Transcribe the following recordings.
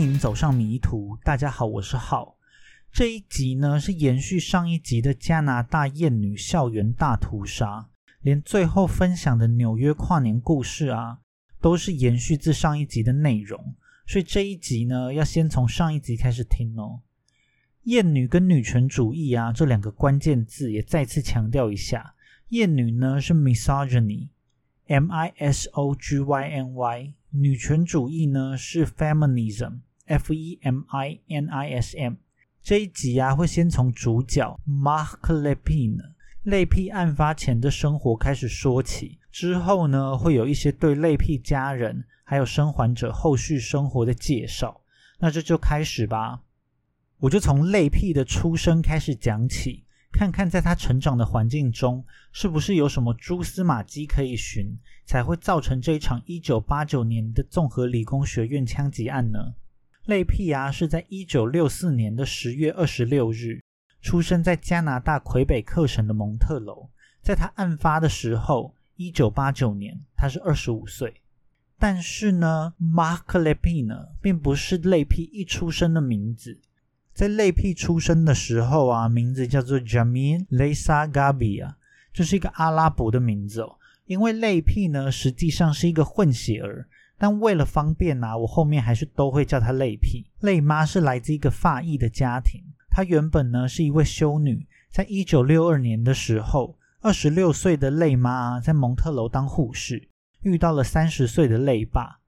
迎走上迷途。大家好，我是浩。这一集呢是延续上一集的加拿大艳女校园大屠杀，连最后分享的纽约跨年故事啊，都是延续自上一集的内容。所以这一集呢，要先从上一集开始听哦。艳女跟女权主义啊，这两个关键字也再次强调一下。艳女呢是 misogyny，m i s o g y n y。女权主义呢是 feminism Feminism。这一集啊会先从主角 Mark Lepine 泪癖案发前的生活开始说起，之后呢会有一些对泪癖家人还有生还者后续生活的介绍。那这就开始吧，我就从泪癖的出生开始讲起。看看在他成长的环境中，是不是有什么蛛丝马迹可以寻，才会造成这一场一九八九年的综合理工学院枪击案呢？泪癖啊，是在一九六四年的十月二十六日出生在加拿大魁北克省的蒙特楼。在他案发的时候，一九八九年，他是二十五岁。但是呢，Mark Lepine 并不是泪癖一出生的名字。在泪癖出生的时候啊，名字叫做 Jamin Lesa Gabia，这是一个阿拉伯的名字哦。因为泪癖呢实际上是一个混血儿，但为了方便啊，我后面还是都会叫她泪癖。泪妈是来自一个法裔的家庭，她原本呢是一位修女，在一九六二年的时候，二十六岁的泪妈在蒙特楼当护士，遇到了三十岁的泪爸。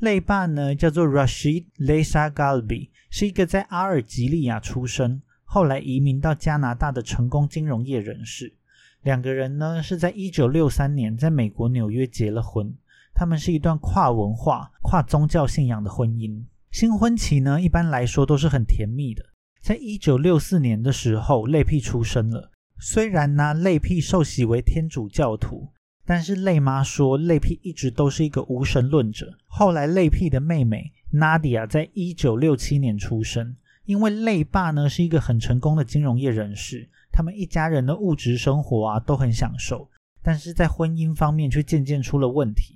泪爸呢叫做 Rashid Lesa Galbi，是一个在阿尔及利亚出生，后来移民到加拿大的成功金融业人士。两个人呢是在一九六三年在美国纽约结了婚。他们是一段跨文化、跨宗教信仰的婚姻。新婚期呢一般来说都是很甜蜜的。在一九六四年的时候，类癖出生了。虽然呢类癖受洗为天主教徒。但是泪妈说，类癖一直都是一个无神论者。后来类癖的妹妹 Nadia 在一九六七年出生，因为类爸呢是一个很成功的金融业人士，他们一家人的物质生活啊都很享受，但是在婚姻方面却渐渐出了问题。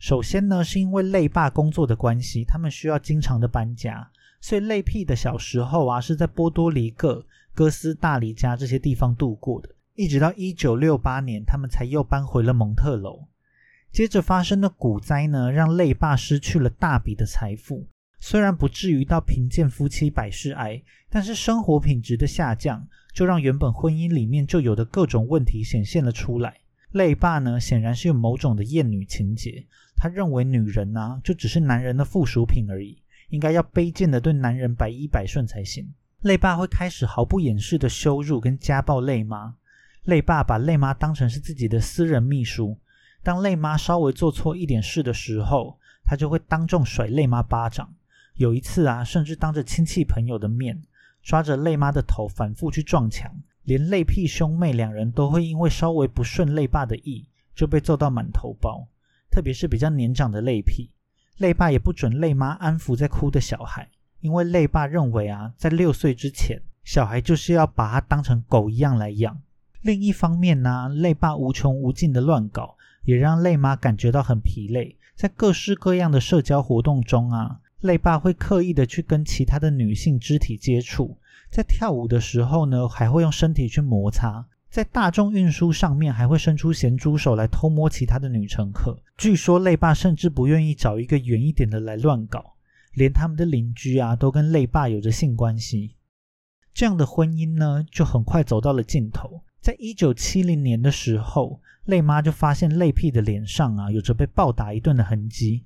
首先呢，是因为累爸工作的关系，他们需要经常的搬家，所以累屁的小时候啊是在波多黎各、哥斯大黎加这些地方度过的。一直到一九六八年，他们才又搬回了蒙特楼。接着发生的股灾呢，让累爸失去了大笔的财富。虽然不至于到贫贱夫妻百事哀，但是生活品质的下降，就让原本婚姻里面就有的各种问题显现了出来。累爸呢，显然是有某种的厌女情节。他认为女人呢，就只是男人的附属品而已，应该要卑贱的对男人百依百顺才行。泪爸会开始毫不掩饰的羞辱跟家暴泪妈。泪爸把泪妈当成是自己的私人秘书，当泪妈稍微做错一点事的时候，他就会当众甩泪妈巴掌。有一次啊，甚至当着亲戚朋友的面，抓着泪妈的头反复去撞墙，连泪屁兄妹两人都会因为稍微不顺泪爸的意，就被揍到满头包。特别是比较年长的泪癖，泪爸也不准泪妈安抚在哭的小孩，因为泪爸认为啊，在六岁之前，小孩就是要把他当成狗一样来养。另一方面呢，泪爸无穷无尽的乱搞，也让泪妈感觉到很疲累。在各式各样的社交活动中啊，泪爸会刻意的去跟其他的女性肢体接触，在跳舞的时候呢，还会用身体去摩擦。在大众运输上面，还会伸出咸猪手来偷摸其他的女乘客。据说泪爸甚至不愿意找一个远一点的来乱搞，连他们的邻居啊，都跟泪爸有着性关系。这样的婚姻呢，就很快走到了尽头。在一九七零年的时候，泪妈就发现泪屁的脸上啊有着被暴打一顿的痕迹。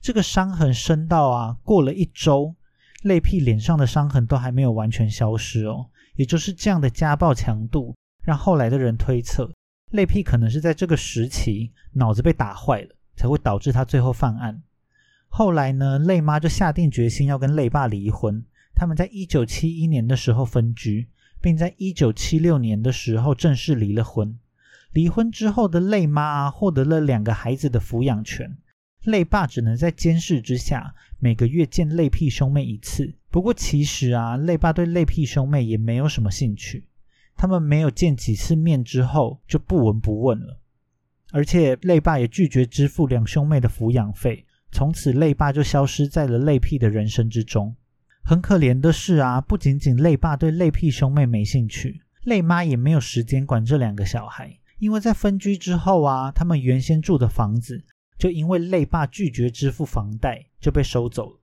这个伤痕深到啊，过了一周，泪屁脸上的伤痕都还没有完全消失哦。也就是这样的家暴强度，让后来的人推测，泪癖可能是在这个时期脑子被打坏了，才会导致他最后犯案。后来呢，累妈就下定决心要跟累爸离婚。他们在一九七一年的时候分居。并在一九七六年的时候正式离了婚。离婚之后的累妈获得了两个孩子的抚养权，累爸只能在监视之下每个月见泪癖兄妹一次。不过其实啊，累爸对泪癖兄妹也没有什么兴趣，他们没有见几次面之后就不闻不问了。而且泪爸也拒绝支付两兄妹的抚养费，从此泪爸就消失在了泪屁的人生之中。很可怜的是啊，不仅仅泪爸对泪屁兄妹没兴趣，泪妈也没有时间管这两个小孩。因为在分居之后啊，他们原先住的房子就因为泪爸拒绝支付房贷就被收走了。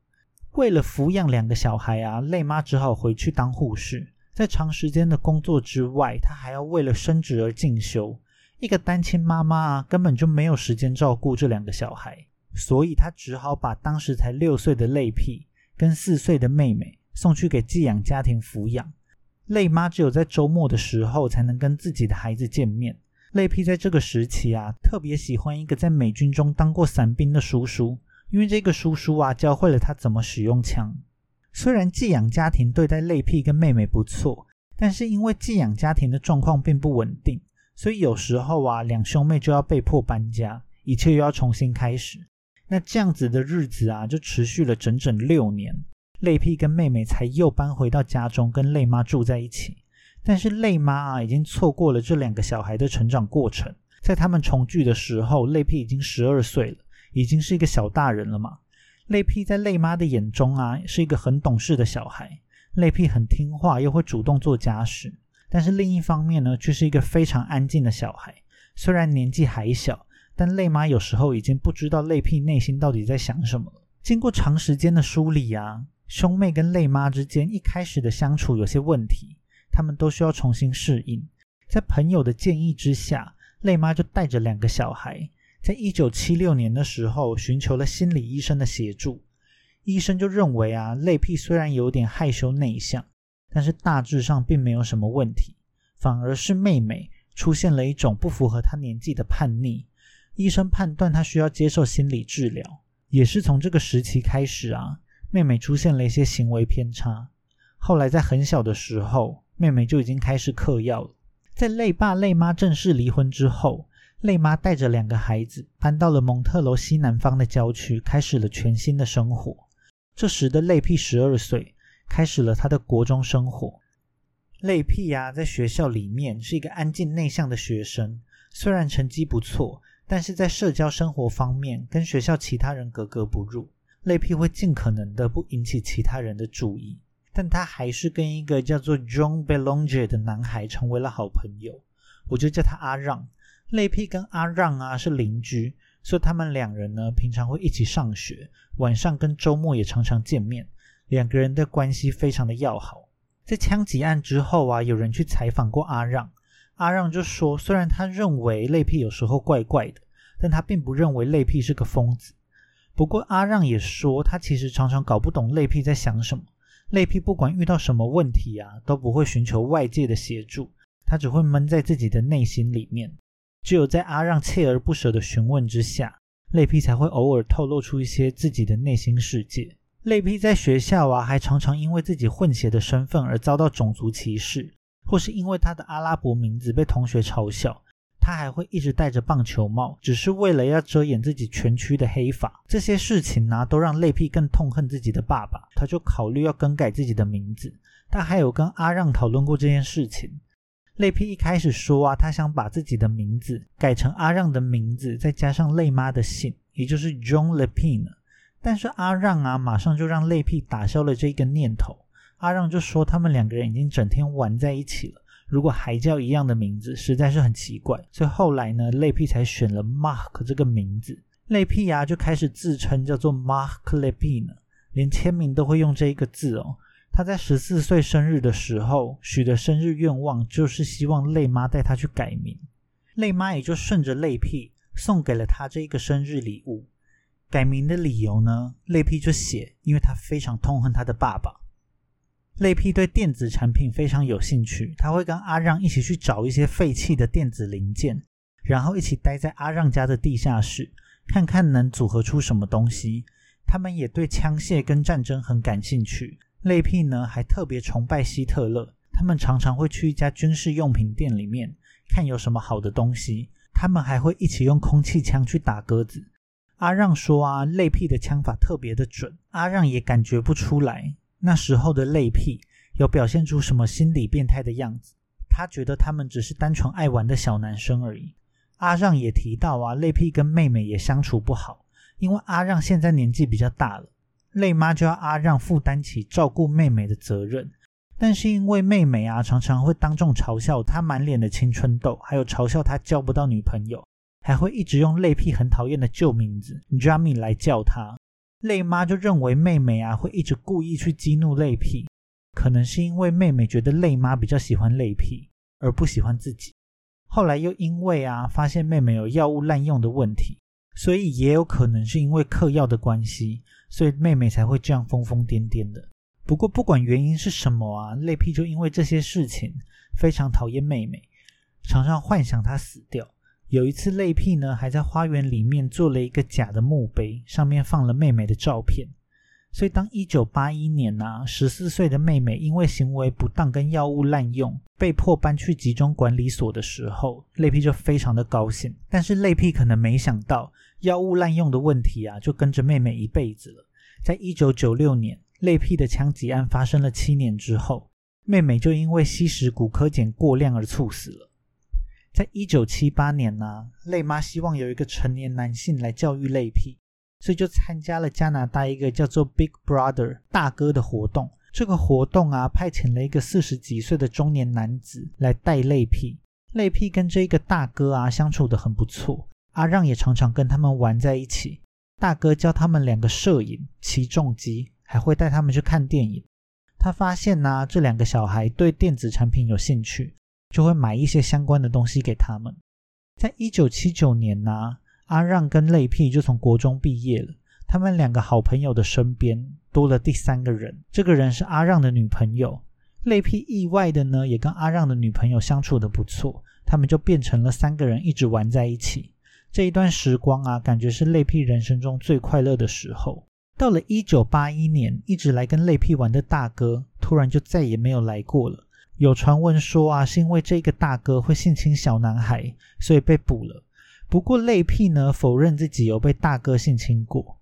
为了抚养两个小孩啊，泪妈只好回去当护士。在长时间的工作之外，她还要为了升职而进修。一个单亲妈妈啊，根本就没有时间照顾这两个小孩，所以她只好把当时才六岁的泪屁跟四岁的妹妹送去给寄养家庭抚养。泪妈只有在周末的时候才能跟自己的孩子见面。泪屁在这个时期啊，特别喜欢一个在美军中当过伞兵的叔叔。因为这个叔叔啊，教会了他怎么使用枪。虽然寄养家庭对待累屁跟妹妹不错，但是因为寄养家庭的状况并不稳定，所以有时候啊，两兄妹就要被迫搬家，一切又要重新开始。那这样子的日子啊，就持续了整整六年，累屁跟妹妹才又搬回到家中跟累妈住在一起。但是累妈啊，已经错过了这两个小孩的成长过程。在他们重聚的时候，累屁已经十二岁了。已经是一个小大人了嘛？泪屁在泪妈的眼中啊，是一个很懂事的小孩。泪屁很听话，又会主动做家事。但是另一方面呢，却是一个非常安静的小孩。虽然年纪还小，但泪妈有时候已经不知道泪屁内心到底在想什么了。经过长时间的梳理啊，兄妹跟泪妈之间一开始的相处有些问题，他们都需要重新适应。在朋友的建议之下，泪妈就带着两个小孩。在一九七六年的时候，寻求了心理医生的协助。医生就认为啊，泪屁虽然有点害羞内向，但是大致上并没有什么问题，反而是妹妹出现了一种不符合她年纪的叛逆。医生判断她需要接受心理治疗。也是从这个时期开始啊，妹妹出现了一些行为偏差。后来在很小的时候，妹妹就已经开始嗑药了。在泪爸泪妈正式离婚之后。累妈带着两个孩子搬到了蒙特楼西南方的郊区，开始了全新的生活。这时的累屁十二岁，开始了他的国中生活。累屁呀，在学校里面是一个安静内向的学生，虽然成绩不错，但是在社交生活方面跟学校其他人格格不入。累屁会尽可能的不引起其他人的注意，但他还是跟一个叫做 John Belonger 的男孩成为了好朋友，我就叫他阿让。泪屁跟阿让啊是邻居，所以他们两人呢平常会一起上学，晚上跟周末也常常见面，两个人的关系非常的要好。在枪击案之后啊，有人去采访过阿让，阿让就说，虽然他认为泪屁有时候怪怪的，但他并不认为泪屁是个疯子。不过阿让也说，他其实常常搞不懂泪屁在想什么。泪屁不管遇到什么问题啊，都不会寻求外界的协助，他只会闷在自己的内心里面。只有在阿让锲而不舍的询问之下，泪屁才会偶尔透露出一些自己的内心世界。泪屁在学校啊，还常常因为自己混血的身份而遭到种族歧视，或是因为他的阿拉伯名字被同学嘲笑。他还会一直戴着棒球帽，只是为了要遮掩自己全区的黑发。这些事情呢，都让泪屁更痛恨自己的爸爸。他就考虑要更改自己的名字。他还有跟阿让讨论过这件事情。泪屁一开始说啊，他想把自己的名字改成阿让的名字，再加上泪妈的姓，也就是 John Le Pin。但是阿让啊，马上就让泪屁打消了这个念头。阿让就说，他们两个人已经整天玩在一起了，如果还叫一样的名字，实在是很奇怪。所以后来呢，泪屁才选了 Mark 这个名字。泪屁啊，就开始自称叫做 Mark Le Pin，连签名都会用这一个字哦。他在十四岁生日的时候许的生日愿望就是希望泪妈带他去改名，泪妈也就顺着泪屁送给了他这一个生日礼物。改名的理由呢，泪屁就写，因为他非常痛恨他的爸爸。泪屁对电子产品非常有兴趣，他会跟阿让一起去找一些废弃的电子零件，然后一起待在阿让家的地下室，看看能组合出什么东西。他们也对枪械跟战争很感兴趣。泪屁呢，还特别崇拜希特勒。他们常常会去一家军事用品店里面看有什么好的东西。他们还会一起用空气枪去打鸽子。阿让说啊，泪屁的枪法特别的准。阿让也感觉不出来那时候的泪屁有表现出什么心理变态的样子。他觉得他们只是单纯爱玩的小男生而已。阿让也提到啊，泪屁跟妹妹也相处不好。因为阿让现在年纪比较大了，累妈就要阿让负担起照顾妹妹的责任。但是因为妹妹啊，常常会当众嘲笑他满脸的青春痘，还有嘲笑他交不到女朋友，还会一直用累屁很讨厌的旧名字 Jamie 来叫他。累妈就认为妹妹啊会一直故意去激怒累屁，可能是因为妹妹觉得累妈比较喜欢累屁，而不喜欢自己。后来又因为啊发现妹妹有药物滥用的问题，所以也有可能是因为嗑药的关系，所以妹妹才会这样疯疯癫癫的。不过不管原因是什么啊，累屁就因为这些事情非常讨厌妹妹，常常幻想她死掉。有一次，泪屁呢还在花园里面做了一个假的墓碑，上面放了妹妹的照片。所以，当一九八一年呐，十四岁的妹妹因为行为不当跟药物滥用，被迫搬去集中管理所的时候，泪屁就非常的高兴。但是，泪屁可能没想到，药物滥用的问题啊，就跟着妹妹一辈子了。在一九九六年，泪屁的枪击案发生了七年之后，妹妹就因为吸食骨科碱过量而猝死了。在一九七八年呢，泪妈希望有一个成年男性来教育泪屁，所以就参加了加拿大一个叫做 Big Brother 大哥的活动。这个活动啊，派遣了一个四十几岁的中年男子来带泪屁。泪屁跟这一个大哥啊相处的很不错，阿让也常常跟他们玩在一起。大哥教他们两个摄影、骑重机，还会带他们去看电影。他发现呢，这两个小孩对电子产品有兴趣。就会买一些相关的东西给他们。在一九七九年呢，阿让跟泪屁就从国中毕业了。他们两个好朋友的身边多了第三个人，这个人是阿让的女朋友。雷屁意外的呢，也跟阿让的女朋友相处的不错，他们就变成了三个人一直玩在一起。这一段时光啊，感觉是泪屁人生中最快乐的时候。到了一九八一年，一直来跟泪屁玩的大哥，突然就再也没有来过了。有传闻说啊，是因为这个大哥会性侵小男孩，所以被捕了。不过泪屁呢否认自己有被大哥性侵过。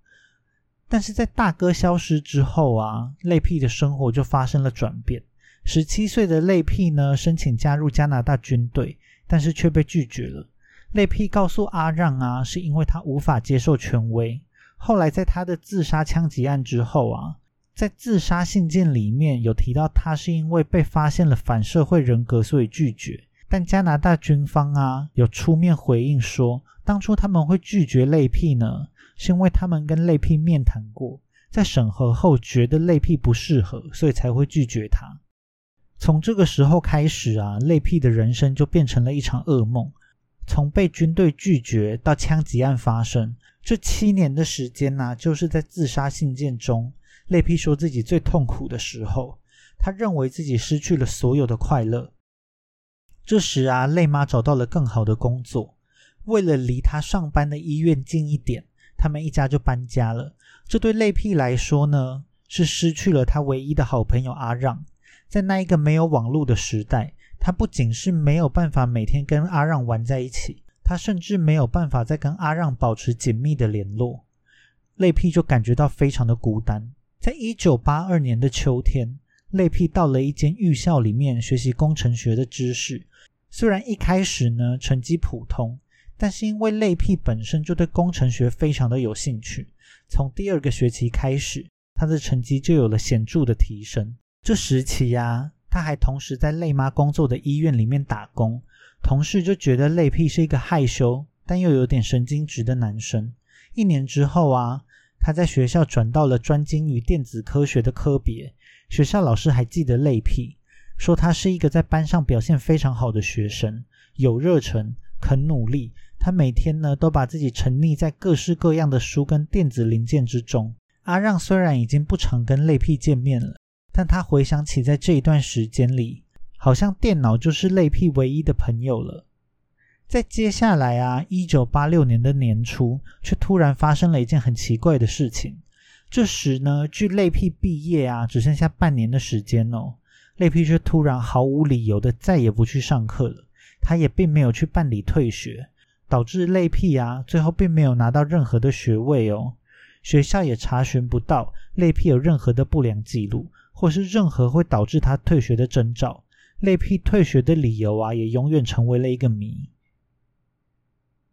但是在大哥消失之后啊，泪屁的生活就发生了转变。十七岁的泪屁呢申请加入加拿大军队，但是却被拒绝了。泪屁告诉阿让啊，是因为他无法接受权威。后来在他的自杀枪击案之后啊。在自杀信件里面有提到，他是因为被发现了反社会人格，所以拒绝。但加拿大军方啊有出面回应说，当初他们会拒绝泪屁呢，是因为他们跟泪屁面谈过，在审核后觉得泪屁不适合，所以才会拒绝他。从这个时候开始啊，泪屁的人生就变成了一场噩梦。从被军队拒绝到枪击案发生，这七年的时间呢，就是在自杀信件中。泪屁说自己最痛苦的时候，他认为自己失去了所有的快乐。这时啊，泪妈找到了更好的工作，为了离他上班的医院近一点，他们一家就搬家了。这对泪屁来说呢，是失去了他唯一的好朋友阿让。在那一个没有网络的时代，他不仅是没有办法每天跟阿让玩在一起，他甚至没有办法再跟阿让保持紧密的联络。泪屁就感觉到非常的孤单。在一九八二年的秋天，泪屁到了一间预校里面学习工程学的知识。虽然一开始呢成绩普通，但是因为泪屁本身就对工程学非常的有兴趣，从第二个学期开始，他的成绩就有了显著的提升。这时期呀，他还同时在累妈工作的医院里面打工，同事就觉得累屁是一个害羞但又有点神经质的男生。一年之后啊。他在学校转到了专精于电子科学的科别，学校老师还记得累屁，说他是一个在班上表现非常好的学生，有热忱，肯努力。他每天呢都把自己沉溺在各式各样的书跟电子零件之中。阿让虽然已经不常跟累屁见面了，但他回想起在这一段时间里，好像电脑就是泪屁唯一的朋友了。在接下来啊，一九八六年的年初，却突然发生了一件很奇怪的事情。这时呢，距泪屁毕业啊，只剩下半年的时间哦。泪屁却突然毫无理由的再也不去上课了，他也并没有去办理退学，导致泪屁啊，最后并没有拿到任何的学位哦。学校也查询不到泪屁有任何的不良记录，或是任何会导致他退学的征兆。类屁退学的理由啊，也永远成为了一个谜。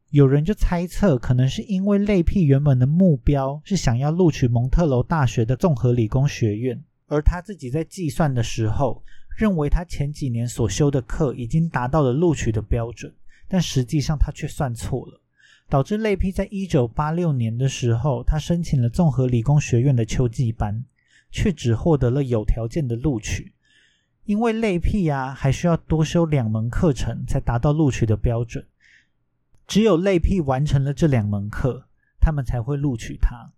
有人就猜测，可能是因为类辟原本的目标是想要录取蒙特楼大学的综合理工学院，而他自己在计算的时候，认为他前几年所修的课已经达到了录取的标准，但实际上他却算错了，导致类辟在一九八六年的时候，他申请了综合理工学院的秋季班，却只获得了有条件的录取，因为累辟啊，还需要多修两门课程才达到录取的标准。只有累辟完成了这两门课，他们才会录取他。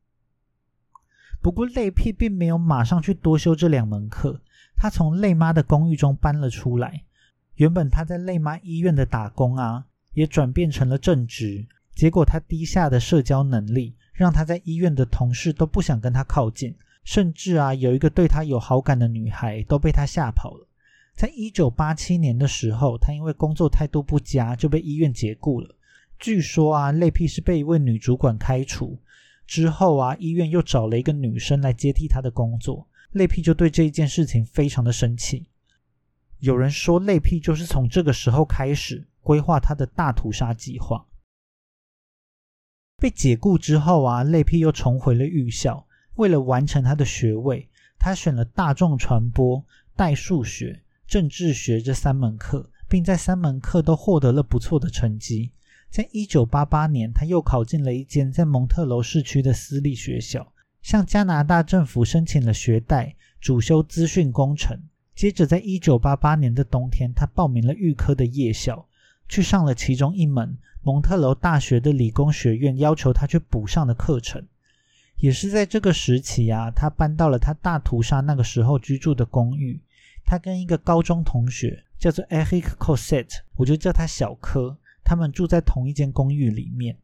不过累辟并没有马上去多修这两门课，他从累妈的公寓中搬了出来。原本他在累妈医院的打工啊，也转变成了正职。结果他低下的社交能力，让他在医院的同事都不想跟他靠近，甚至啊，有一个对他有好感的女孩都被他吓跑了。在一九八七年的时候，他因为工作态度不佳，就被医院解雇了。据说啊，类辟是被一位女主管开除之后啊，医院又找了一个女生来接替他的工作。类辟就对这一件事情非常的生气。有人说，类辟就是从这个时候开始规划他的大屠杀计划。被解雇之后啊，类辟又重回了预校。为了完成他的学位，他选了大众传播、代数学、政治学这三门课，并在三门课都获得了不错的成绩。在一九八八年，他又考进了一间在蒙特楼市区的私立学校，向加拿大政府申请了学贷，主修资讯工程。接着，在一九八八年的冬天，他报名了预科的夜校，去上了其中一门蒙特楼大学的理工学院要求他去补上的课程。也是在这个时期啊，他搬到了他大屠杀那个时候居住的公寓。他跟一个高中同学叫做 Eric Cosette，我就叫他小柯。他们住在同一间公寓里面。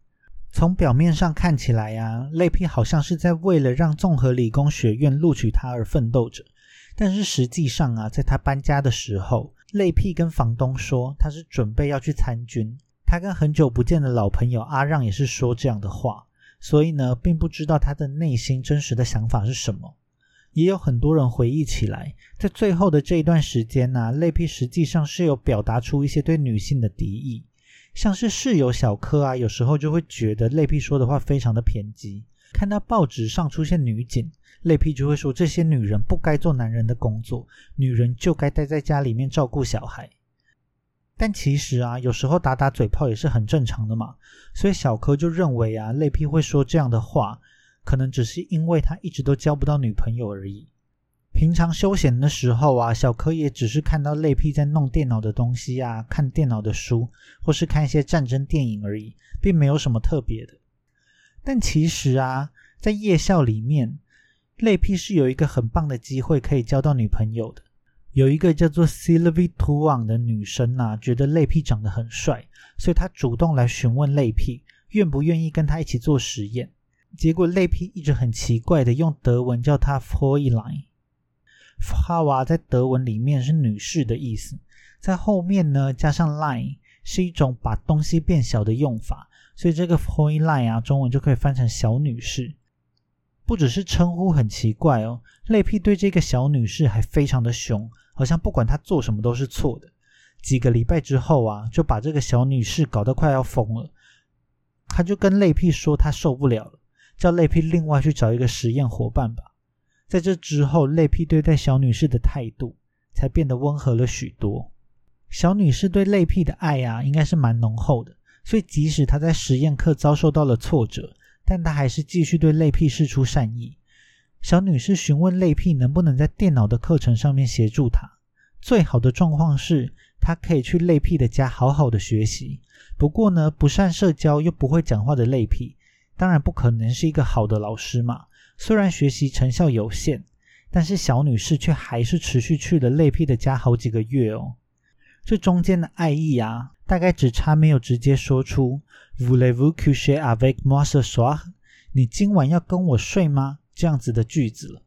从表面上看起来呀，类皮好像是在为了让综合理工学院录取他而奋斗着。但是实际上啊，在他搬家的时候，类皮跟房东说他是准备要去参军。他跟很久不见的老朋友阿让也是说这样的话，所以呢，并不知道他的内心真实的想法是什么。也有很多人回忆起来，在最后的这一段时间呢，类皮实际上是有表达出一些对女性的敌意。像是室友小柯啊，有时候就会觉得类皮说的话非常的偏激。看到报纸上出现女警，类皮就会说这些女人不该做男人的工作，女人就该待在家里面照顾小孩。但其实啊，有时候打打嘴炮也是很正常的嘛。所以小柯就认为啊，类批会说这样的话，可能只是因为他一直都交不到女朋友而已。平常休闲的时候啊，小柯也只是看到类屁在弄电脑的东西啊，看电脑的书，或是看一些战争电影而已，并没有什么特别的。但其实啊，在夜校里面，类屁是有一个很棒的机会可以交到女朋友的。有一个叫做 SILVITUANG 的女生啊，觉得类屁长得很帅，所以她主动来询问类屁愿不愿意跟他一起做实验。结果类屁一直很奇怪的用德文叫他 Fräulein。哈娃在德文里面是女士的意思，在后面呢加上 line 是一种把东西变小的用法，所以这个 f o y line 啊，中文就可以翻成小女士。不只是称呼很奇怪哦，类屁对这个小女士还非常的凶，好像不管她做什么都是错的。几个礼拜之后啊，就把这个小女士搞得快要疯了。他就跟类屁说他受不了了，叫类屁另外去找一个实验伙伴吧。在这之后，类皮对待小女士的态度才变得温和了许多。小女士对类皮的爱啊，应该是蛮浓厚的。所以，即使她在实验课遭受到了挫折，但她还是继续对类皮示出善意。小女士询问类皮能不能在电脑的课程上面协助她。最好的状况是，她可以去类皮的家好好的学习。不过呢，不善社交又不会讲话的类皮，当然不可能是一个好的老师嘛。虽然学习成效有限，但是小女士却还是持续去了类皮的家好几个月哦。这中间的爱意啊，大概只差没有直接说出 “Voulez-vous coucher avec moi ce soir？” 你今晚要跟我睡吗？这样子的句子了。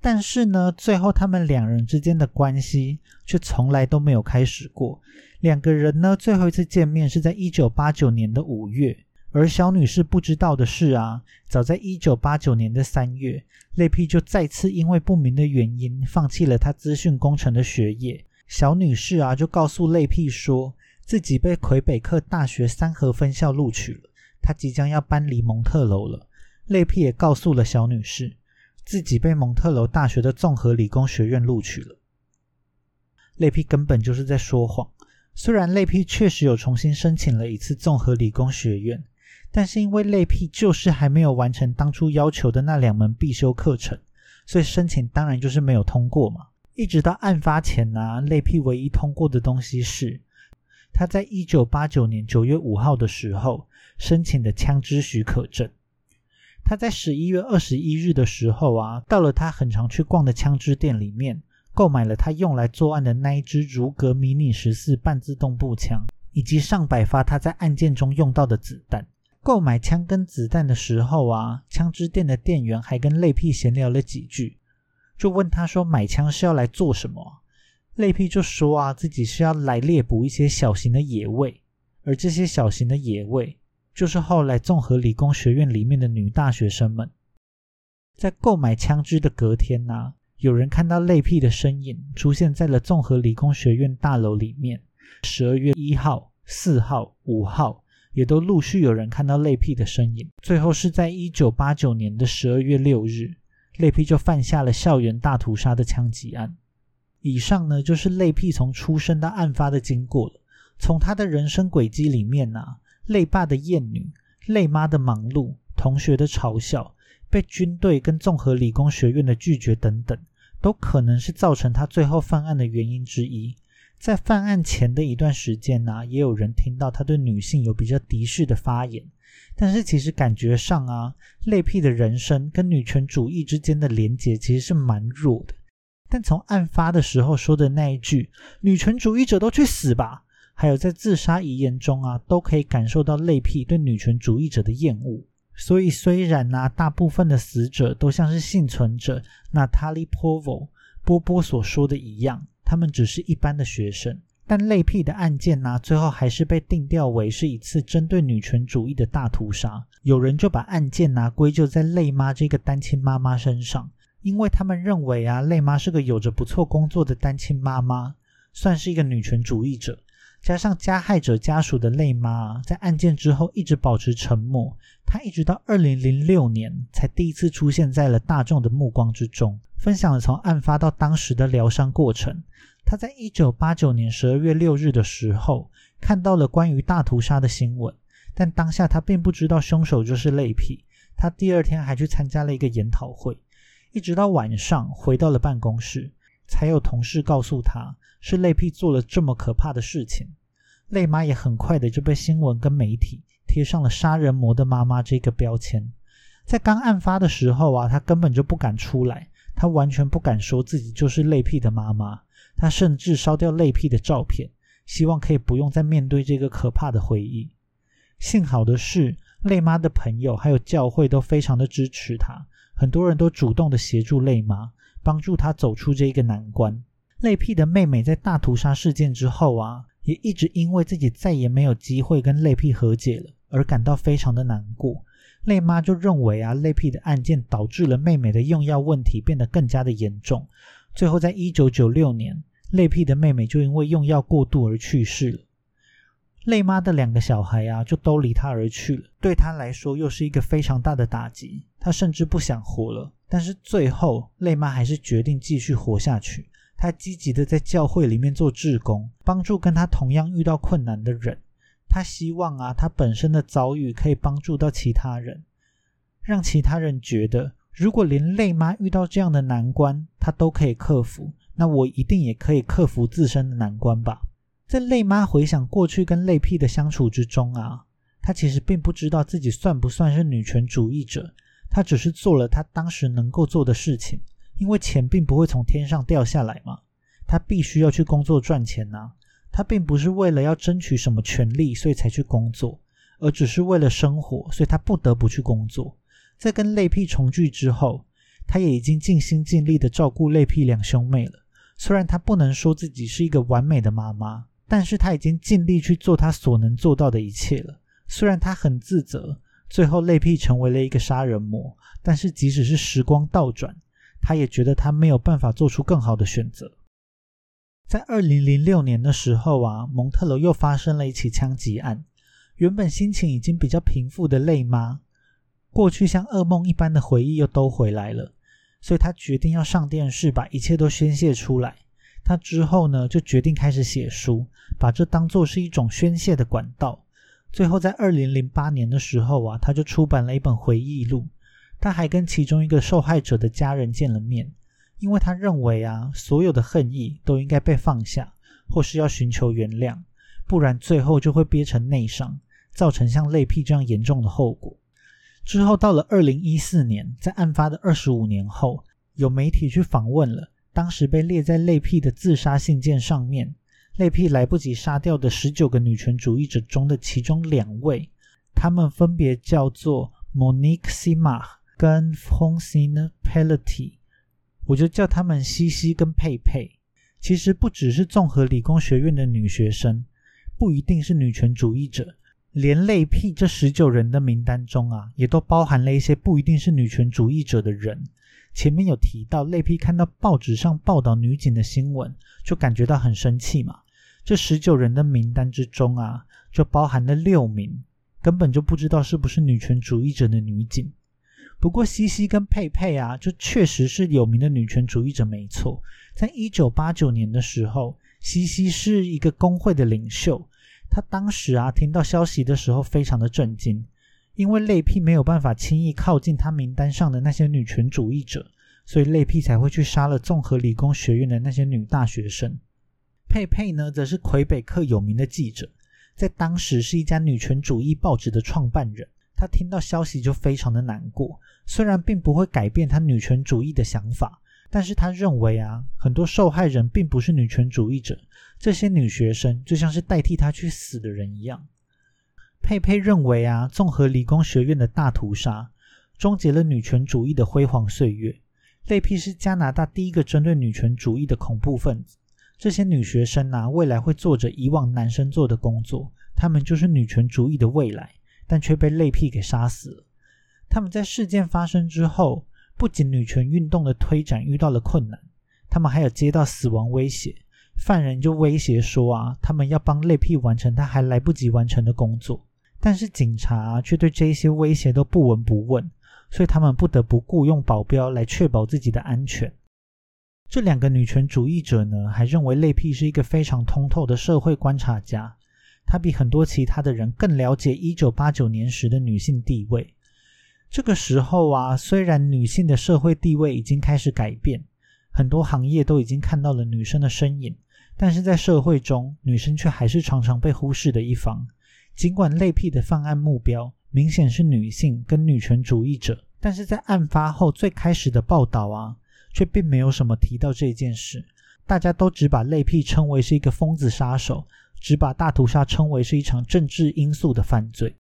但是呢，最后他们两人之间的关系却从来都没有开始过。两个人呢，最后一次见面是在一九八九年的五月。而小女士不知道的是啊，早在一九八九年的三月，类皮就再次因为不明的原因放弃了她资讯工程的学业。小女士啊，就告诉类皮说，自己被魁北克大学三河分校录取了，她即将要搬离蒙特楼了。泪屁也告诉了小女士，自己被蒙特楼大学的综合理工学院录取了。泪屁根本就是在说谎。虽然泪屁确实有重新申请了一次综合理工学院，但是因为泪屁就是还没有完成当初要求的那两门必修课程，所以申请当然就是没有通过嘛。一直到案发前呢，泪屁唯一通过的东西是他在一九八九年九月五号的时候申请的枪支许可证。他在十一月二十一日的时候啊，到了他很常去逛的枪支店里面。购买了他用来作案的那一支如格迷你十四半自动步枪，以及上百发他在案件中用到的子弹。购买枪跟子弹的时候啊，枪支店的店员还跟泪屁闲聊了几句，就问他说买枪是要来做什么？泪屁就说啊，自己是要来猎捕一些小型的野味，而这些小型的野味就是后来综合理工学院里面的女大学生们。在购买枪支的隔天呢。有人看到类屁的身影出现在了综合理工学院大楼里面。十二月一号、四号、五号也都陆续有人看到类屁的身影。最后是在一九八九年的十二月六日，类屁就犯下了校园大屠杀的枪击案。以上呢就是类屁从出生到案发的经过了。从他的人生轨迹里面呢，泪爸的厌女、泪妈的忙碌、同学的嘲笑。被军队跟综合理工学院的拒绝等等，都可能是造成他最后犯案的原因之一。在犯案前的一段时间呢，也有人听到他对女性有比较敌视的发言。但是其实感觉上啊，类屁的人生跟女权主义之间的连结其实是蛮弱的。但从案发的时候说的那一句“女权主义者都去死吧”，还有在自杀遗言中啊，都可以感受到类屁对女权主义者的厌恶。所以，虽然呢，大部分的死者都像是幸存者那塔利波波波波所说的一样，他们只是一般的学生，但类屁的案件呢，最后还是被定调为是一次针对女权主义的大屠杀。有人就把案件呢归咎在泪妈这个单亲妈妈身上，因为他们认为啊，泪妈是个有着不错工作的单亲妈妈，算是一个女权主义者。加上加害者家属的泪妈，在案件之后一直保持沉默。她一直到二零零六年才第一次出现在了大众的目光之中，分享了从案发到当时的疗伤过程。他在一九八九年十二月六日的时候看到了关于大屠杀的新闻，但当下他并不知道凶手就是泪皮。他第二天还去参加了一个研讨会，一直到晚上回到了办公室，才有同事告诉他。是泪屁做了这么可怕的事情，泪妈也很快的就被新闻跟媒体贴上了“杀人魔的妈妈”这个标签。在刚案发的时候啊，他根本就不敢出来，他完全不敢说自己就是泪屁的妈妈，他甚至烧掉泪屁的照片，希望可以不用再面对这个可怕的回忆。幸好的是，泪妈的朋友还有教会都非常的支持他，很多人都主动的协助泪妈，帮助她走出这一个难关。泪屁的妹妹在大屠杀事件之后啊，也一直因为自己再也没有机会跟泪屁和解了，而感到非常的难过。泪妈就认为啊，泪屁的案件导致了妹妹的用药问题变得更加的严重。最后，在一九九六年，泪屁的妹妹就因为用药过度而去世了。泪妈的两个小孩啊，就都离她而去了，对她来说又是一个非常大的打击。她甚至不想活了，但是最后，泪妈还是决定继续活下去。他积极的在教会里面做志工，帮助跟他同样遇到困难的人。他希望啊，他本身的遭遇可以帮助到其他人，让其他人觉得，如果连泪妈遇到这样的难关，他都可以克服，那我一定也可以克服自身的难关吧。在泪妈回想过去跟泪屁的相处之中啊，他其实并不知道自己算不算是女权主义者，他只是做了他当时能够做的事情。因为钱并不会从天上掉下来嘛，他必须要去工作赚钱呐。他并不是为了要争取什么权利所以才去工作，而只是为了生活，所以他不得不去工作。在跟泪屁重聚之后，他也已经尽心尽力的照顾泪屁两兄妹了。虽然他不能说自己是一个完美的妈妈，但是他已经尽力去做他所能做到的一切了。虽然他很自责，最后泪屁成为了一个杀人魔，但是即使是时光倒转。他也觉得他没有办法做出更好的选择。在二零零六年的时候啊，蒙特楼又发生了一起枪击案。原本心情已经比较平复的泪妈，过去像噩梦一般的回忆又都回来了，所以他决定要上电视，把一切都宣泄出来。他之后呢，就决定开始写书，把这当做是一种宣泄的管道。最后在二零零八年的时候啊，他就出版了一本回忆录。他还跟其中一个受害者的家人见了面。因为他认为啊，所有的恨意都应该被放下，或是要寻求原谅，不然最后就会憋成内伤，造成像泪癖这样严重的后果。之后到了二零一四年，在案发的二十五年后，有媒体去访问了当时被列在泪癖的自杀信件上面，泪癖来不及杀掉的十九个女权主义者中的其中两位，他们分别叫做 Monique Simard 跟 Francine Pelletier。我就叫他们西西跟佩佩。其实不只是综合理工学院的女学生，不一定是女权主义者，连类癖这十九人的名单中啊，也都包含了一些不一定是女权主义者的人。前面有提到，类癖看到报纸上报道女警的新闻，就感觉到很生气嘛。这十九人的名单之中啊，就包含了六名根本就不知道是不是女权主义者的女警。不过，西西跟佩佩啊，就确实是有名的女权主义者，没错。在一九八九年的时候，西西是一个工会的领袖。他当时啊，听到消息的时候，非常的震惊，因为类癖没有办法轻易靠近他名单上的那些女权主义者，所以类癖才会去杀了综合理工学院的那些女大学生。佩佩呢，则是魁北克有名的记者，在当时是一家女权主义报纸的创办人。他听到消息就非常的难过，虽然并不会改变他女权主义的想法，但是他认为啊，很多受害人并不是女权主义者，这些女学生就像是代替他去死的人一样。佩佩认为啊，综合理工学院的大屠杀终结了女权主义的辉煌岁月。类皮是加拿大第一个针对女权主义的恐怖分子，这些女学生啊，未来会做着以往男生做的工作，她们就是女权主义的未来。但却被类癖给杀死了。他们在事件发生之后，不仅女权运动的推展遇到了困难，他们还有接到死亡威胁。犯人就威胁说啊，他们要帮类屁完成他还来不及完成的工作。但是警察却对这些威胁都不闻不问，所以他们不得不雇佣保镖来确保自己的安全。这两个女权主义者呢，还认为类癖是一个非常通透的社会观察家。他比很多其他的人更了解一九八九年时的女性地位。这个时候啊，虽然女性的社会地位已经开始改变，很多行业都已经看到了女生的身影，但是在社会中，女生却还是常常被忽视的一方。尽管类癖的犯案目标明显是女性跟女权主义者，但是在案发后最开始的报道啊，却并没有什么提到这件事。大家都只把类癖称为是一个疯子杀手。只把大屠杀称为是一场政治因素的犯罪，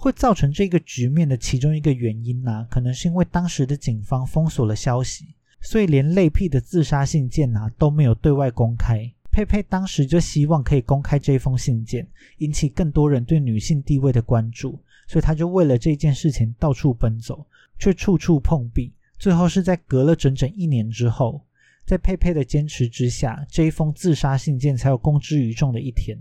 会造成这个局面的其中一个原因呢，可能是因为当时的警方封锁了消息，所以连类癖的自杀信件啊都没有对外公开。佩佩当时就希望可以公开这封信件，引起更多人对女性地位的关注，所以他就为了这件事情到处奔走，却处处碰壁，最后是在隔了整整一年之后。在佩佩的坚持之下，这一封自杀信件才有公之于众的一天。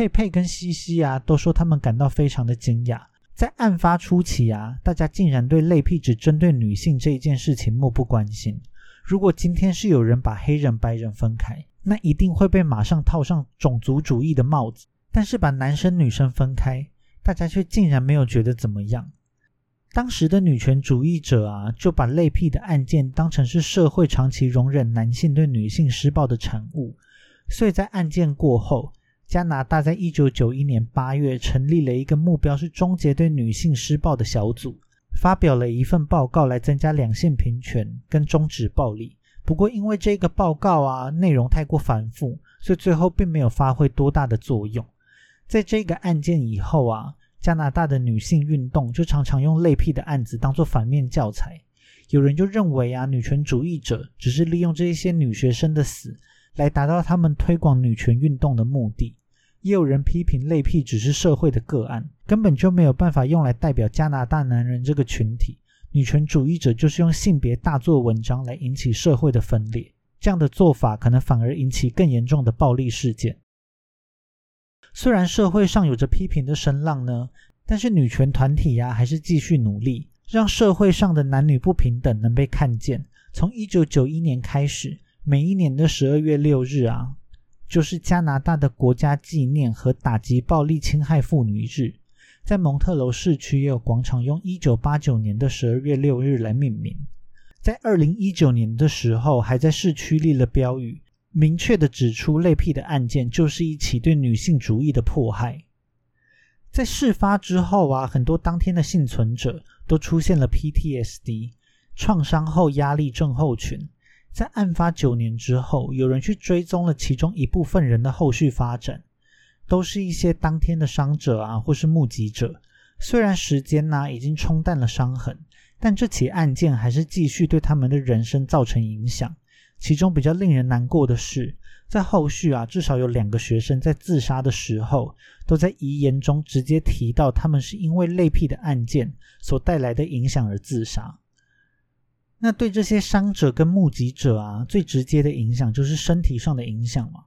佩佩跟西西啊，都说他们感到非常的惊讶。在案发初期啊，大家竟然对类癖只针对女性这一件事情漠不关心。如果今天是有人把黑人白人分开，那一定会被马上套上种族主义的帽子。但是把男生女生分开，大家却竟然没有觉得怎么样。当时的女权主义者啊，就把类癖的案件当成是社会长期容忍男性对女性施暴的产物，所以在案件过后，加拿大在一九九一年八月成立了一个目标是终结对女性施暴的小组，发表了一份报告来增加两性平权跟终止暴力。不过因为这个报告啊内容太过繁复，所以最后并没有发挥多大的作用。在这个案件以后啊。加拿大的女性运动就常常用类癖的案子当做反面教材，有人就认为啊，女权主义者只是利用这一些女学生的死来达到他们推广女权运动的目的，也有人批评类癖只是社会的个案，根本就没有办法用来代表加拿大男人这个群体。女权主义者就是用性别大做文章来引起社会的分裂。这样的做法可能反而引起更严重的暴力事件。虽然社会上有着批评的声浪呢，但是女权团体呀还是继续努力，让社会上的男女不平等能被看见。从一九九一年开始，每一年的十二月六日啊，就是加拿大的国家纪念和打击暴力侵害妇女日。在蒙特楼市区也有广场用一九八九年的十二月六日来命名。在二零一九年的时候，还在市区立了标语。明确的指出，类癖的案件就是一起对女性主义的迫害。在事发之后啊，很多当天的幸存者都出现了 PTSD 创伤后压力症候群。在案发九年之后，有人去追踪了其中一部分人的后续发展，都是一些当天的伤者啊，或是目击者。虽然时间呢已经冲淡了伤痕，但这起案件还是继续对他们的人生造成影响。其中比较令人难过的是，在后续啊，至少有两个学生在自杀的时候，都在遗言中直接提到他们是因为类癖的案件所带来的影响而自杀。那对这些伤者跟目击者啊，最直接的影响就是身体上的影响嘛。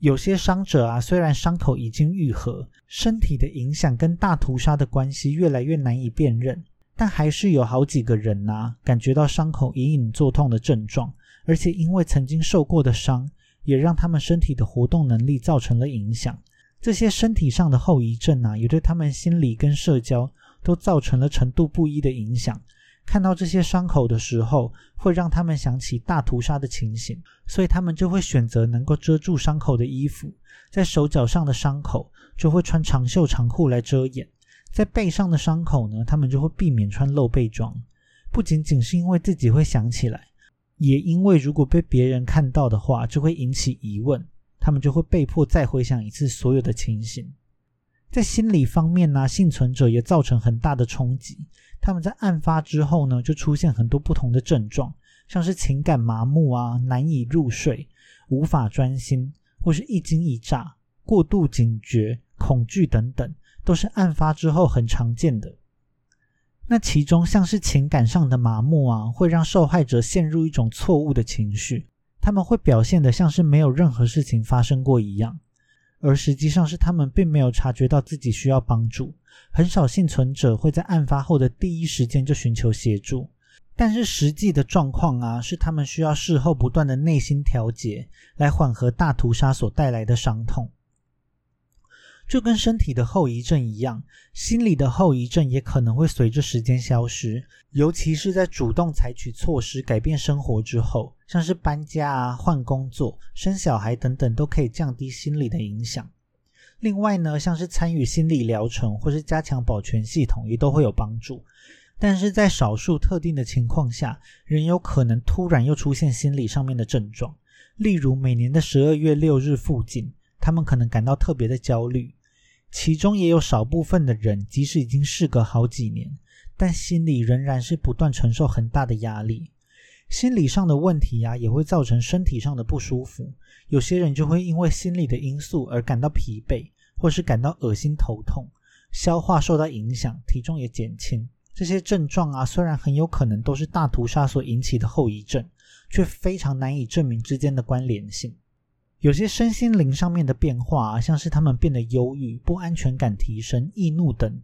有些伤者啊，虽然伤口已经愈合，身体的影响跟大屠杀的关系越来越难以辨认，但还是有好几个人呐，感觉到伤口隐隐作痛的症状。而且因为曾经受过的伤，也让他们身体的活动能力造成了影响。这些身体上的后遗症啊，也对他们心理跟社交都造成了程度不一的影响。看到这些伤口的时候，会让他们想起大屠杀的情形，所以他们就会选择能够遮住伤口的衣服。在手脚上的伤口，就会穿长袖长裤来遮掩；在背上的伤口呢，他们就会避免穿露背装。不仅仅是因为自己会想起来。也因为如果被别人看到的话，就会引起疑问，他们就会被迫再回想一次所有的情形。在心理方面呢，幸存者也造成很大的冲击。他们在案发之后呢，就出现很多不同的症状，像是情感麻木啊、难以入睡、无法专心，或是一惊一乍、过度警觉、恐惧等等，都是案发之后很常见的。那其中像是情感上的麻木啊，会让受害者陷入一种错误的情绪，他们会表现的像是没有任何事情发生过一样，而实际上是他们并没有察觉到自己需要帮助。很少幸存者会在案发后的第一时间就寻求协助，但是实际的状况啊，是他们需要事后不断的内心调节，来缓和大屠杀所带来的伤痛。就跟身体的后遗症一样，心理的后遗症也可能会随着时间消失，尤其是在主动采取措施改变生活之后，像是搬家啊、换工作、生小孩等等，都可以降低心理的影响。另外呢，像是参与心理疗程或是加强保全系统，也都会有帮助。但是在少数特定的情况下，人有可能突然又出现心理上面的症状，例如每年的十二月六日附近，他们可能感到特别的焦虑。其中也有少部分的人，即使已经事隔好几年，但心里仍然是不断承受很大的压力。心理上的问题呀，也会造成身体上的不舒服。有些人就会因为心理的因素而感到疲惫，或是感到恶心、头痛，消化受到影响，体重也减轻。这些症状啊，虽然很有可能都是大屠杀所引起的后遗症，却非常难以证明之间的关联性。有些身心灵上面的变化，像是他们变得忧郁、不安全感提升、易怒等，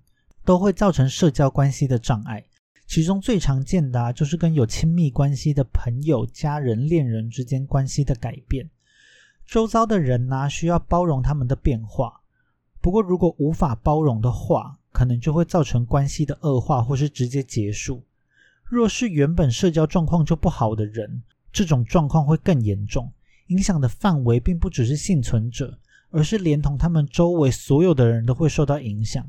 都会造成社交关系的障碍。其中最常见的啊，就是跟有亲密关系的朋友、家人、恋人之间关系的改变。周遭的人呢，需要包容他们的变化。不过，如果无法包容的话，可能就会造成关系的恶化，或是直接结束。若是原本社交状况就不好的人，这种状况会更严重。影响的范围并不只是幸存者，而是连同他们周围所有的人都会受到影响。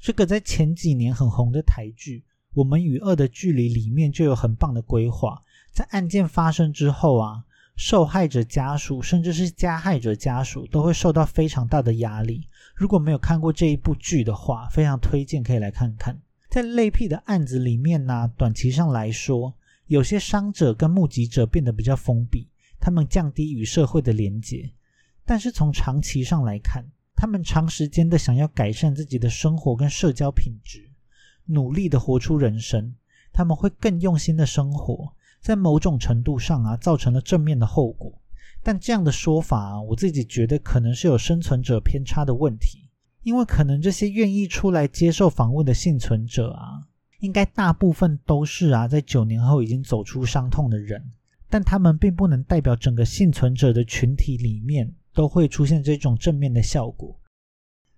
这个在前几年很红的台剧《我们与恶的距离》里面就有很棒的规划。在案件发生之后啊，受害者家属甚至是加害者家属都会受到非常大的压力。如果没有看过这一部剧的话，非常推荐可以来看看。在类癖的案子里面呢，短期上来说，有些伤者跟目击者变得比较封闭。他们降低与社会的连结，但是从长期上来看，他们长时间的想要改善自己的生活跟社交品质，努力的活出人生，他们会更用心的生活，在某种程度上啊，造成了正面的后果。但这样的说法啊，我自己觉得可能是有生存者偏差的问题，因为可能这些愿意出来接受访问的幸存者啊，应该大部分都是啊，在九年后已经走出伤痛的人，但他们并不能代表整个幸存者的群体里面都会出现这种正面的效果。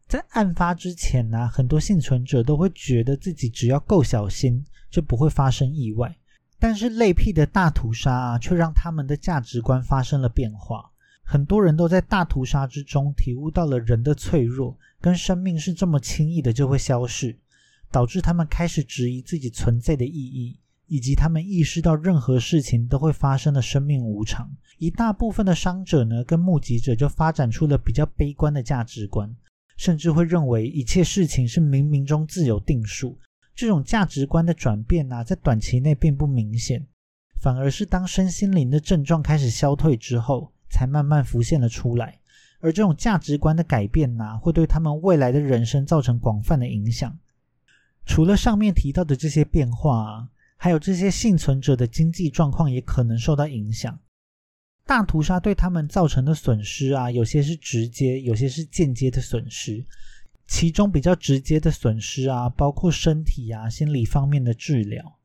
在案发之前呢，很多幸存者都会觉得自己只要够小心，就不会发生意外。但是类癖的大屠杀啊，却让他们的价值观发生了变化。很多人都在大屠杀之中体悟到了人的脆弱，跟生命是这么轻易的就会消逝，导致他们开始质疑自己存在的意义，以及他们意识到任何事情都会发生的生命无常。一大部分的伤者呢，跟目击者就发展出了比较悲观的价值观，甚至会认为一切事情是冥冥中自有定数。这种价值观的转变呢，在短期内并不明显，反而是当身心灵的症状开始消退之后，才慢慢浮现了出来。而这种价值观的改变呢，会对他们未来的人生造成广泛的影响。除了上面提到的这些变化啊，还有这些幸存者的经济状况也可能受到影响。大屠杀对他们造成的损失啊，有些是直接，有些是间接的损失。其中比较直接的损失啊，包括身体啊、心理方面的治疗。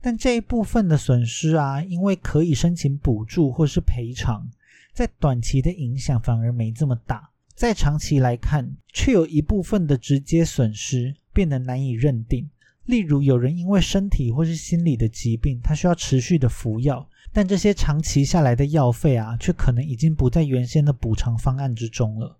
但这一部分的损失啊，因为可以申请补助或是赔偿，在短期的影响反而没这么大。在长期来看，却有一部分的直接损失变得难以认定。例如，有人因为身体或是心理的疾病，他需要持续的服药，但这些长期下来的药费啊，却可能已经不在原先的补偿方案之中了。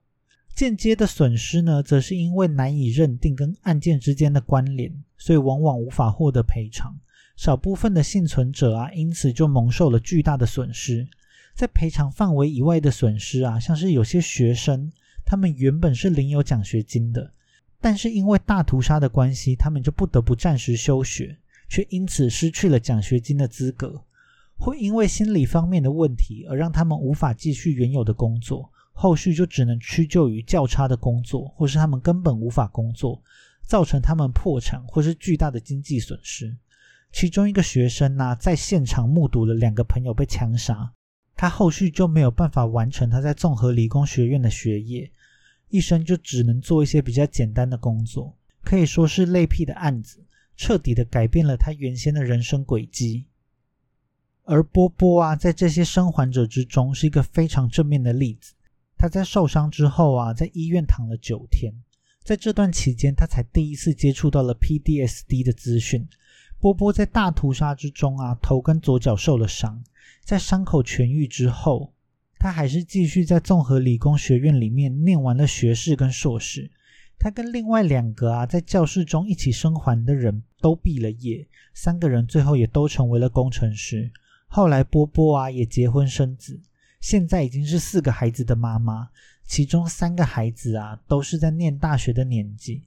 间接的损失呢，则是因为难以认定跟案件之间的关联，所以往往无法获得赔偿。少部分的幸存者啊，因此就蒙受了巨大的损失。在赔偿范围以外的损失啊，像是有些学生，他们原本是领有奖学金的，但是因为大屠杀的关系，他们就不得不暂时休学，却因此失去了奖学金的资格。会因为心理方面的问题而让他们无法继续原有的工作。后续就只能屈就于较差的工作，或是他们根本无法工作，造成他们破产或是巨大的经济损失。其中一个学生呢，在现场目睹了两个朋友被枪杀，他后续就没有办法完成他在综合理工学院的学业，一生就只能做一些比较简单的工作，可以说是类屁的案子，彻底的改变了他原先的人生轨迹。而波波啊，在这些生还者之中，是一个非常正面的例子。他在受伤之后啊，在医院躺了九天，在这段期间，他才第一次接触到了 PDSD 的资讯。波波在大屠杀之中啊，头跟左脚受了伤，在伤口痊愈之后，他还是继续在综合理工学院里面念完了学士跟硕士。他跟另外两个啊，在教室中一起生还的人都毕了业，三个人最后也都成为了工程师。后来波波啊，也结婚生子。现在已经是四个孩子的妈妈，其中三个孩子啊都是在念大学的年纪。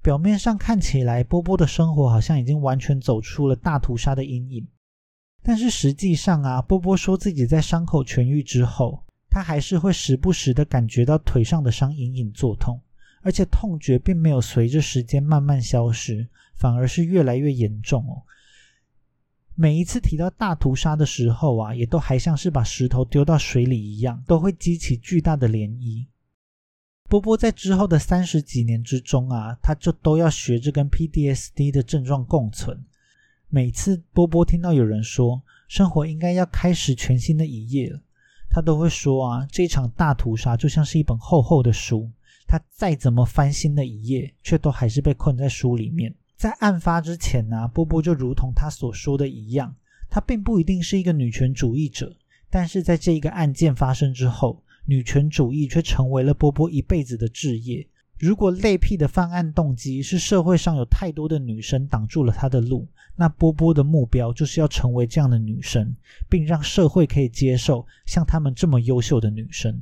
表面上看起来，波波的生活好像已经完全走出了大屠杀的阴影，但是实际上啊，波波说自己在伤口痊愈之后，他还是会时不时的感觉到腿上的伤隐隐作痛，而且痛觉并没有随着时间慢慢消失，反而是越来越严重哦。每一次提到大屠杀的时候啊，也都还像是把石头丢到水里一样，都会激起巨大的涟漪。波波在之后的三十几年之中啊，他就都要学着跟 PDSD 的症状共存。每次波波听到有人说生活应该要开始全新的一页了，他都会说啊，这场大屠杀就像是一本厚厚的书，他再怎么翻新的一页，却都还是被困在书里面。在案发之前呢，波波就如同他所说的一样，他并不一定是一个女权主义者，但是在这一个案件发生之后，女权主义却成为了波波一辈子的志业。如果类癖的犯案动机是社会上有太多的女生挡住了他的路，那波波的目标就是要成为这样的女生，并让社会可以接受像他们这么优秀的女生。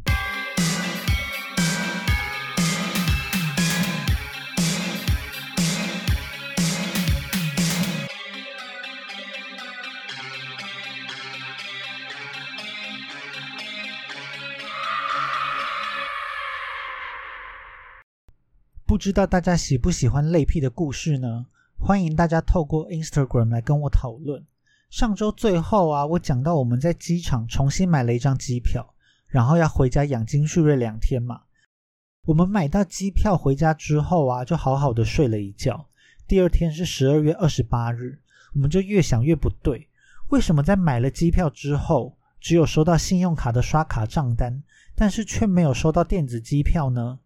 不知道大家喜不喜欢类癖的故事呢？欢迎大家透过 Instagram 来跟我讨论。上周最后啊，我讲到我们在机场重新买了一张机票，然后要回家养精蓄锐两天嘛。我们买到机票回家之后啊，就好好的睡了一觉。第二天是十二月二十八日，我们就越想越不对，为什么在买了机票之后，只有收到信用卡的刷卡账单，但是却没有收到电子机票呢？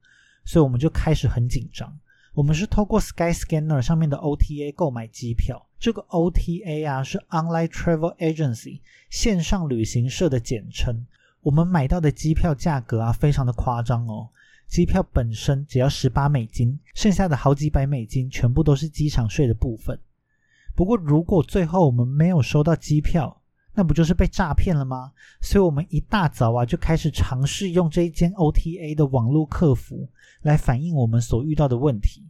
所以我们就开始很紧张。我们是透过 Sky Scanner 上面的 OTA 购买机票，这个 OTA 啊是 Online Travel Agency 线上旅行社的简称。我们买到的机票价格啊，非常的夸张哦。机票本身只要十八美金，剩下的好几百美金全部都是机场税的部分。不过，如果最后我们没有收到机票，那不就是被诈骗了吗？所以，我们一大早啊就开始尝试用这一间 OTA 的网络客服来反映我们所遇到的问题。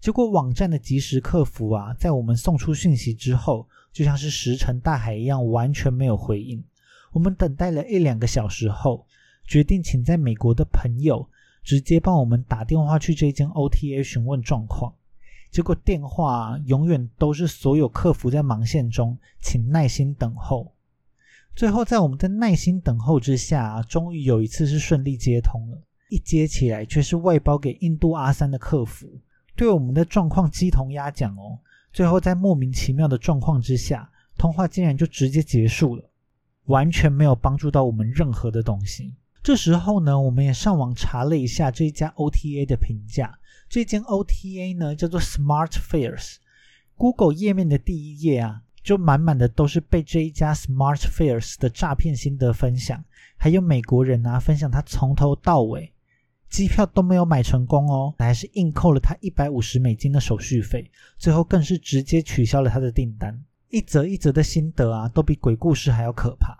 结果，网站的即时客服啊，在我们送出讯息之后，就像是石沉大海一样，完全没有回应。我们等待了一两个小时后，决定请在美国的朋友。直接帮我们打电话去这间 OTA 询问状况，结果电话永远都是所有客服在忙线中，请耐心等候。最后在我们的耐心等候之下，终于有一次是顺利接通了。一接起来却是外包给印度阿三的客服，对我们的状况鸡同鸭讲哦。最后在莫名其妙的状况之下，通话竟然就直接结束了，完全没有帮助到我们任何的东西。这时候呢，我们也上网查了一下这家 OTA 的评价。这间 OTA 呢叫做 Smart Fares。Google 页面的第一页啊，就满满的都是被这一家 Smart Fares 的诈骗心得分享，还有美国人啊分享他从头到尾机票都没有买成功哦，还是硬扣了他一百五十美金的手续费，最后更是直接取消了他的订单。一则一则的心得啊，都比鬼故事还要可怕。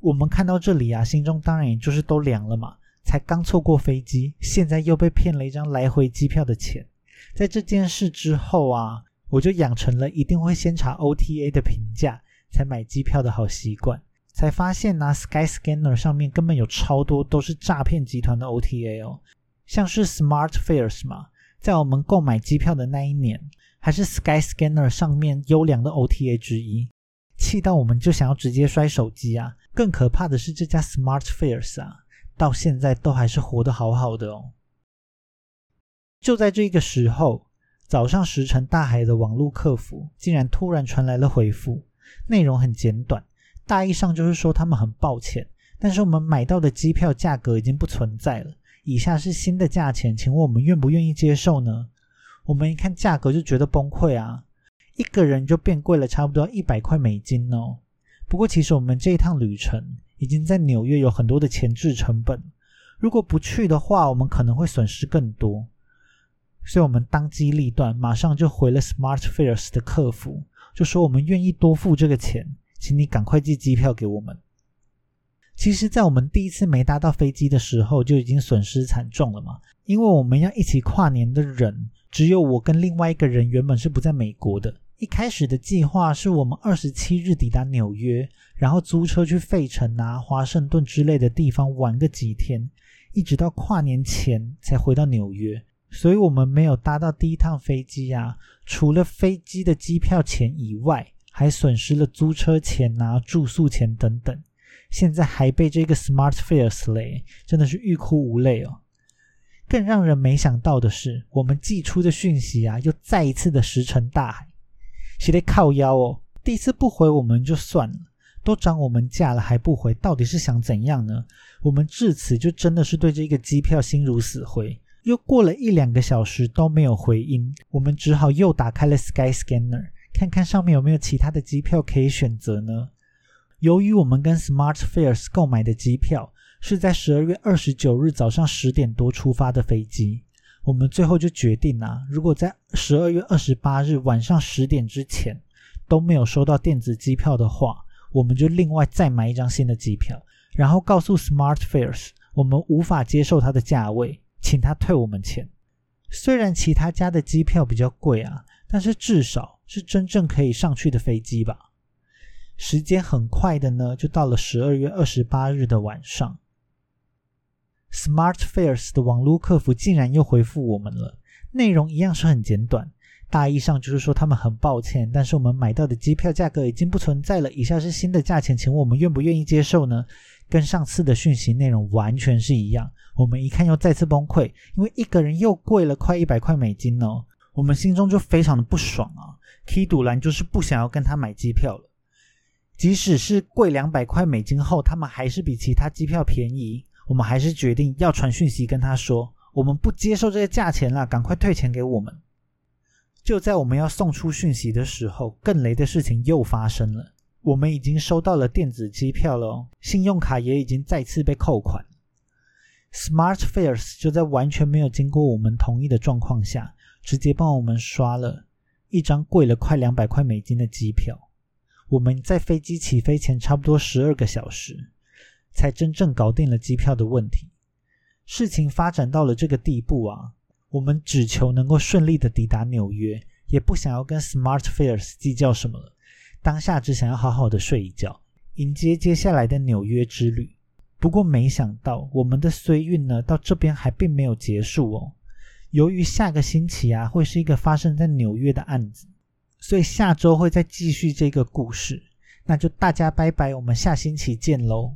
我们看到这里啊，心中当然也就是都凉了嘛。才刚错过飞机，现在又被骗了一张来回机票的钱。在这件事之后啊，我就养成了一定会先查 OTA 的评价才买机票的好习惯。才发现呢，Sky Scanner 上面根本有超多都是诈骗集团的 OTA 哦，像是 Smart Fares 嘛，在我们购买机票的那一年，还是 Sky Scanner 上面优良的 OTA 之一。气到我们就想要直接摔手机啊！更可怕的是这家 Smart Fares 啊，到现在都还是活得好好的哦。就在这个时候，早上石沉大海的网络客服竟然突然传来了回复，内容很简短，大意上就是说他们很抱歉，但是我们买到的机票价格已经不存在了，以下是新的价钱，请问我们愿不愿意接受呢？我们一看价格就觉得崩溃啊！一个人就变贵了，差不多一百块美金哦。不过其实我们这一趟旅程已经在纽约有很多的前置成本，如果不去的话，我们可能会损失更多。所以我们当机立断，马上就回了 Smart Fares 的客服，就说我们愿意多付这个钱，请你赶快寄机票给我们。其实，在我们第一次没搭到飞机的时候，就已经损失惨重了嘛，因为我们要一起跨年的人，只有我跟另外一个人原本是不在美国的。一开始的计划是我们二十七日抵达纽约，然后租车去费城啊、华盛顿之类的地方玩个几天，一直到跨年前才回到纽约。所以，我们没有搭到第一趟飞机啊，除了飞机的机票钱以外，还损失了租车钱啊、住宿钱等等。现在还被这个 Smart Fares 累，真的是欲哭无泪哦。更让人没想到的是，我们寄出的讯息啊，又再一次的石沉大海。谁得靠腰哦，第一次不回我们就算了，都涨我们价了还不回，到底是想怎样呢？我们至此就真的是对这个机票心如死灰。又过了一两个小时都没有回音，我们只好又打开了 Sky Scanner，看看上面有没有其他的机票可以选择呢？由于我们跟 Smart Fares 购买的机票是在十二月二十九日早上十点多出发的飞机。我们最后就决定啊，如果在十二月二十八日晚上十点之前都没有收到电子机票的话，我们就另外再买一张新的机票，然后告诉 Smart Fares 我们无法接受它的价位，请他退我们钱。虽然其他家的机票比较贵啊，但是至少是真正可以上去的飞机吧。时间很快的呢，就到了十二月二十八日的晚上。Smart Fares 的网络客服竟然又回复我们了，内容一样是很简短，大意上就是说他们很抱歉，但是我们买到的机票价格已经不存在了。以下是新的价钱，请问我们愿不愿意接受呢？跟上次的讯息内容完全是一样。我们一看又再次崩溃，因为一个人又贵了快一百块美金哦。我们心中就非常的不爽啊！K 赌兰就是不想要跟他买机票了。即使是贵两百块美金后，他们还是比其他机票便宜。我们还是决定要传讯息跟他说，我们不接受这个价钱了，赶快退钱给我们。就在我们要送出讯息的时候，更雷的事情又发生了。我们已经收到了电子机票了，信用卡也已经再次被扣款。SmartFares 就在完全没有经过我们同意的状况下，直接帮我们刷了一张贵了快两百块美金的机票。我们在飞机起飞前差不多十二个小时，才真正搞定了机票的问题。事情发展到了这个地步啊，我们只求能够顺利的抵达纽约，也不想要跟 SmartFares 计较什么了。当下只想要好好的睡一觉，迎接接下来的纽约之旅。不过没想到，我们的衰运呢，到这边还并没有结束哦。由于下个星期啊，会是一个发生在纽约的案子。所以下周会再继续这个故事，那就大家拜拜，我们下星期见喽。